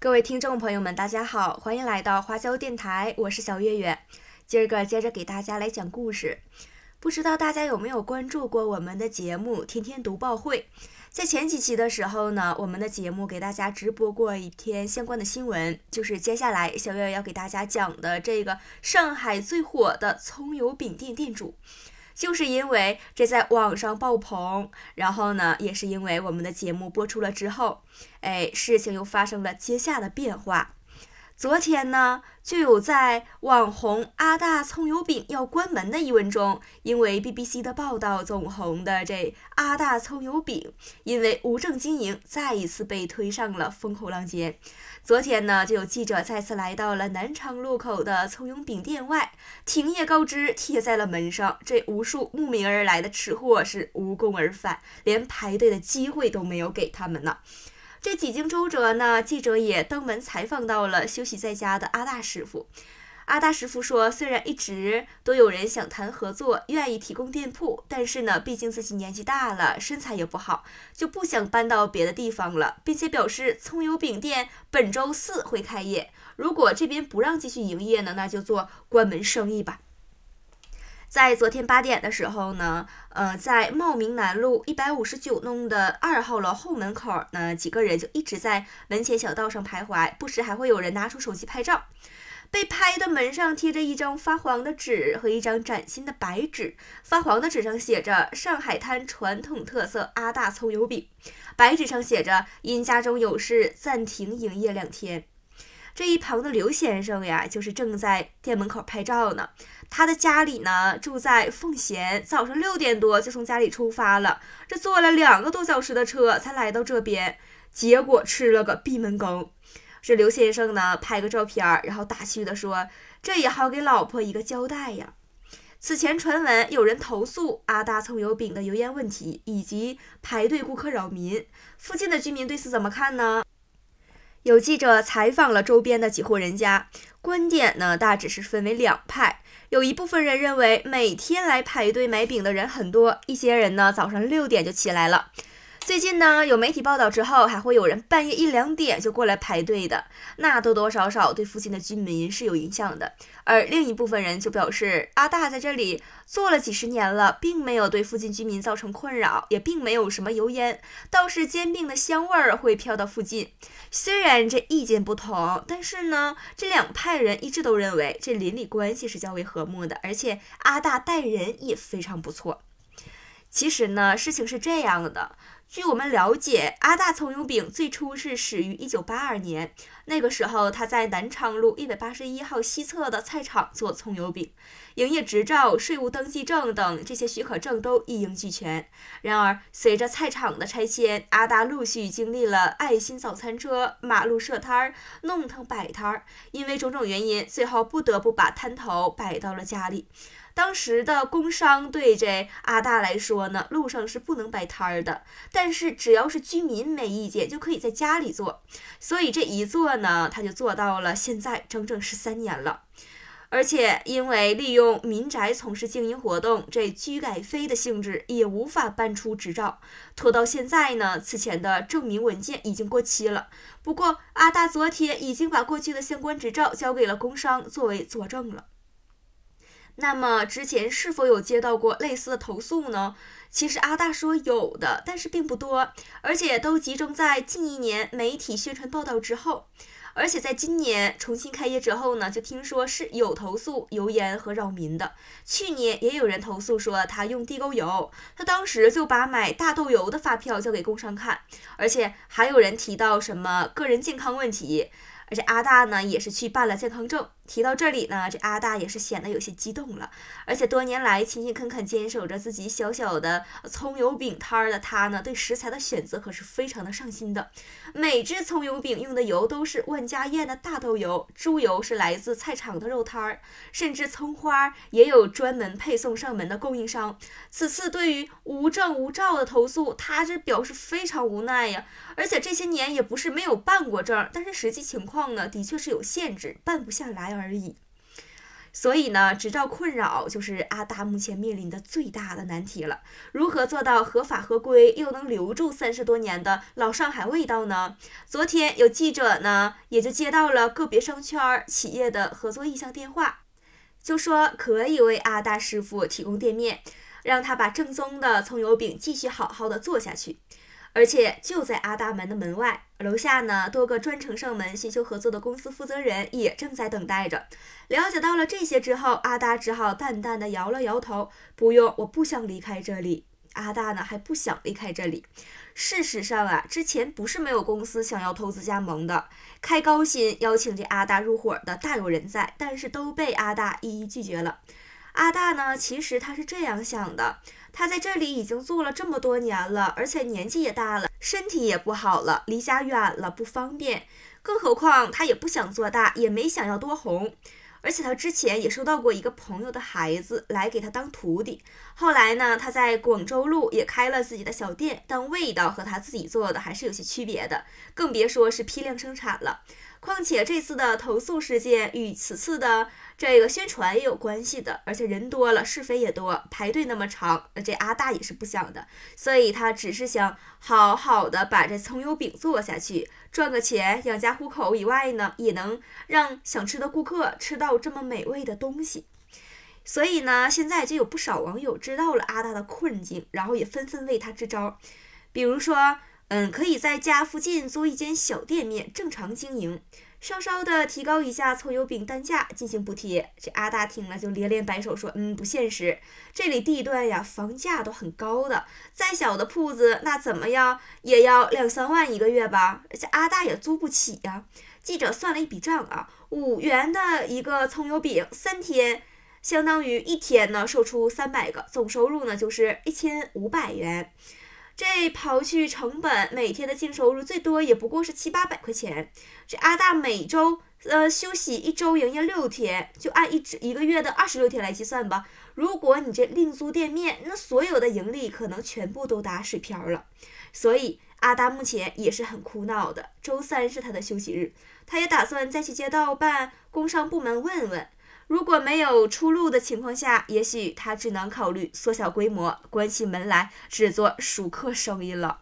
各位听众朋友们，大家好，欢迎来到花椒电台，我是小月月。今儿个接着给大家来讲故事。不知道大家有没有关注过我们的节目《天天读报会》？在前几期的时候呢，我们的节目给大家直播过一篇相关的新闻，就是接下来小月月要给大家讲的这个上海最火的葱油饼店店主。就是因为这在网上爆棚，然后呢，也是因为我们的节目播出了之后，哎，事情又发生了接下的变化。昨天呢，就有在网红阿大葱油饼要关门的一文中，因为 BBC 的报道走红的这阿大葱油饼，因为无证经营，再一次被推上了风口浪尖。昨天呢，就有记者再次来到了南昌路口的葱油饼店外，停业告知贴在了门上。这无数慕名而来的吃货是无功而返，连排队的机会都没有给他们呢。这几经周折呢，记者也登门采访到了休息在家的阿大师傅。阿大师傅说，虽然一直都有人想谈合作，愿意提供店铺，但是呢，毕竟自己年纪大了，身材也不好，就不想搬到别的地方了，并且表示葱油饼店本周四会开业。如果这边不让继续营业呢，那就做关门生意吧。在昨天八点的时候呢，呃，在茂名南路一百五十九弄的二号楼后门口呢，几个人就一直在门前小道上徘徊，不时还会有人拿出手机拍照。被拍的门上贴着一张发黄的纸和一张崭新的白纸，发黄的纸上写着“上海滩传统特色阿大葱油饼”，白纸上写着“因家中有事暂停营业两天”。这一旁的刘先生呀，就是正在店门口拍照呢。他的家里呢，住在奉贤，早上六点多就从家里出发了，这坐了两个多小时的车才来到这边，结果吃了个闭门羹。这刘先生呢，拍个照片，然后打趣的说：“这也好给老婆一个交代呀。”此前传闻有人投诉阿大葱油饼的油烟问题以及排队顾客扰民，附近的居民对此怎么看呢？有记者采访了周边的几户人家，观点呢大致是分为两派。有一部分人认为每天来排队买饼的人很多，一些人呢早上六点就起来了。最近呢，有媒体报道之后，还会有人半夜一两点就过来排队的，那多多少少对附近的居民是有影响的。而另一部分人就表示，阿大在这里做了几十年了，并没有对附近居民造成困扰，也并没有什么油烟，倒是煎饼的香味儿会飘到附近。虽然这意见不同，但是呢，这两派人一致都认为这邻里关系是较为和睦的，而且阿大待人也非常不错。其实呢，事情是这样的。据我们了解，阿大葱油饼最初是始于1982年，那个时候他在南昌路一百八十一号西侧的菜场做葱油饼，营业执照、税务登记证等这些许可证都一应俱全。然而，随着菜场的拆迁，阿大陆续经历了爱心早餐车、马路设摊儿、弄堂摆摊儿，因为种种原因，最后不得不把摊头摆到了家里。当时的工商对这阿大来说呢，路上是不能摆摊儿的，但是只要是居民没意见，就可以在家里做。所以这一做呢，他就做到了现在整整十三年了。而且因为利用民宅从事经营活动，这居改非的性质也无法办出执照，拖到现在呢，此前的证明文件已经过期了。不过阿大昨天已经把过去的相关执照交给了工商作为佐证了。那么之前是否有接到过类似的投诉呢？其实阿大说有的，但是并不多，而且都集中在近一年媒体宣传报道之后。而且在今年重新开业之后呢，就听说是有投诉油烟和扰民的。去年也有人投诉说他用地沟油，他当时就把买大豆油的发票交给工商看，而且还有人提到什么个人健康问题。而且阿大呢也是去办了健康证。提到这里呢，这阿大也是显得有些激动了。而且多年来勤勤恳恳坚守着自己小小的葱油饼摊儿的他呢，对食材的选择可是非常的上心的。每只葱油饼用的油都是万家宴的大豆油，猪油是来自菜场的肉摊儿，甚至葱花也有专门配送上门的供应商。此次对于无证无照的投诉，他这表示非常无奈呀。而且这些年也不是没有办过证，但是实际情况呢，的确是有限制，办不下来而已。所以呢，执照困扰就是阿大目前面临的最大的难题了。如何做到合法合规，又能留住三十多年的老上海味道呢？昨天有记者呢，也就接到了个别商圈企业的合作意向电话，就说可以为阿大师傅提供店面，让他把正宗的葱油饼继续好好的做下去。而且就在阿大门的门外，楼下呢，多个专程上门寻求合作的公司负责人也正在等待着。了解到了这些之后，阿大只好淡淡的摇了摇头：“不用，我不想离开这里。”阿大呢还不想离开这里。事实上啊，之前不是没有公司想要投资加盟的，开高薪邀请这阿大入伙的大有人在，但是都被阿大一一拒绝了。阿大呢，其实他是这样想的。他在这里已经做了这么多年了，而且年纪也大了，身体也不好了，离家远了不方便。更何况他也不想做大，也没想要多红。而且他之前也收到过一个朋友的孩子来给他当徒弟。后来呢，他在广州路也开了自己的小店，但味道和他自己做的还是有些区别的，更别说是批量生产了。况且这次的投诉事件与此次的这个宣传也有关系的，而且人多了，是非也多，排队那么长，这阿大也是不想的，所以他只是想好好的把这葱油饼做下去，赚个钱养家糊口以外呢，也能让想吃的顾客吃到这么美味的东西。所以呢，现在就有不少网友知道了阿大的困境，然后也纷纷为他支招，比如说。嗯，可以在家附近租一间小店面，正常经营，稍稍的提高一下葱油饼单价进行补贴。这阿大听了就连连摆手说：“嗯，不现实，这里地段呀，房价都很高的，再小的铺子那怎么样也要两三万一个月吧？这阿大也租不起呀。”记者算了一笔账啊，五元的一个葱油饼，三天相当于一天呢售出三百个，总收入呢就是一千五百元。这刨去成本，每天的净收入最多也不过是七八百块钱。这阿大每周呃休息一周，营业六天，就按一一个月的二十六天来计算吧。如果你这另租店面，那所有的盈利可能全部都打水漂了。所以阿大目前也是很苦恼的。周三是他的休息日，他也打算再去街道办工商部门问问。如果没有出路的情况下，也许他只能考虑缩小规模，关起门来只做熟客生意了。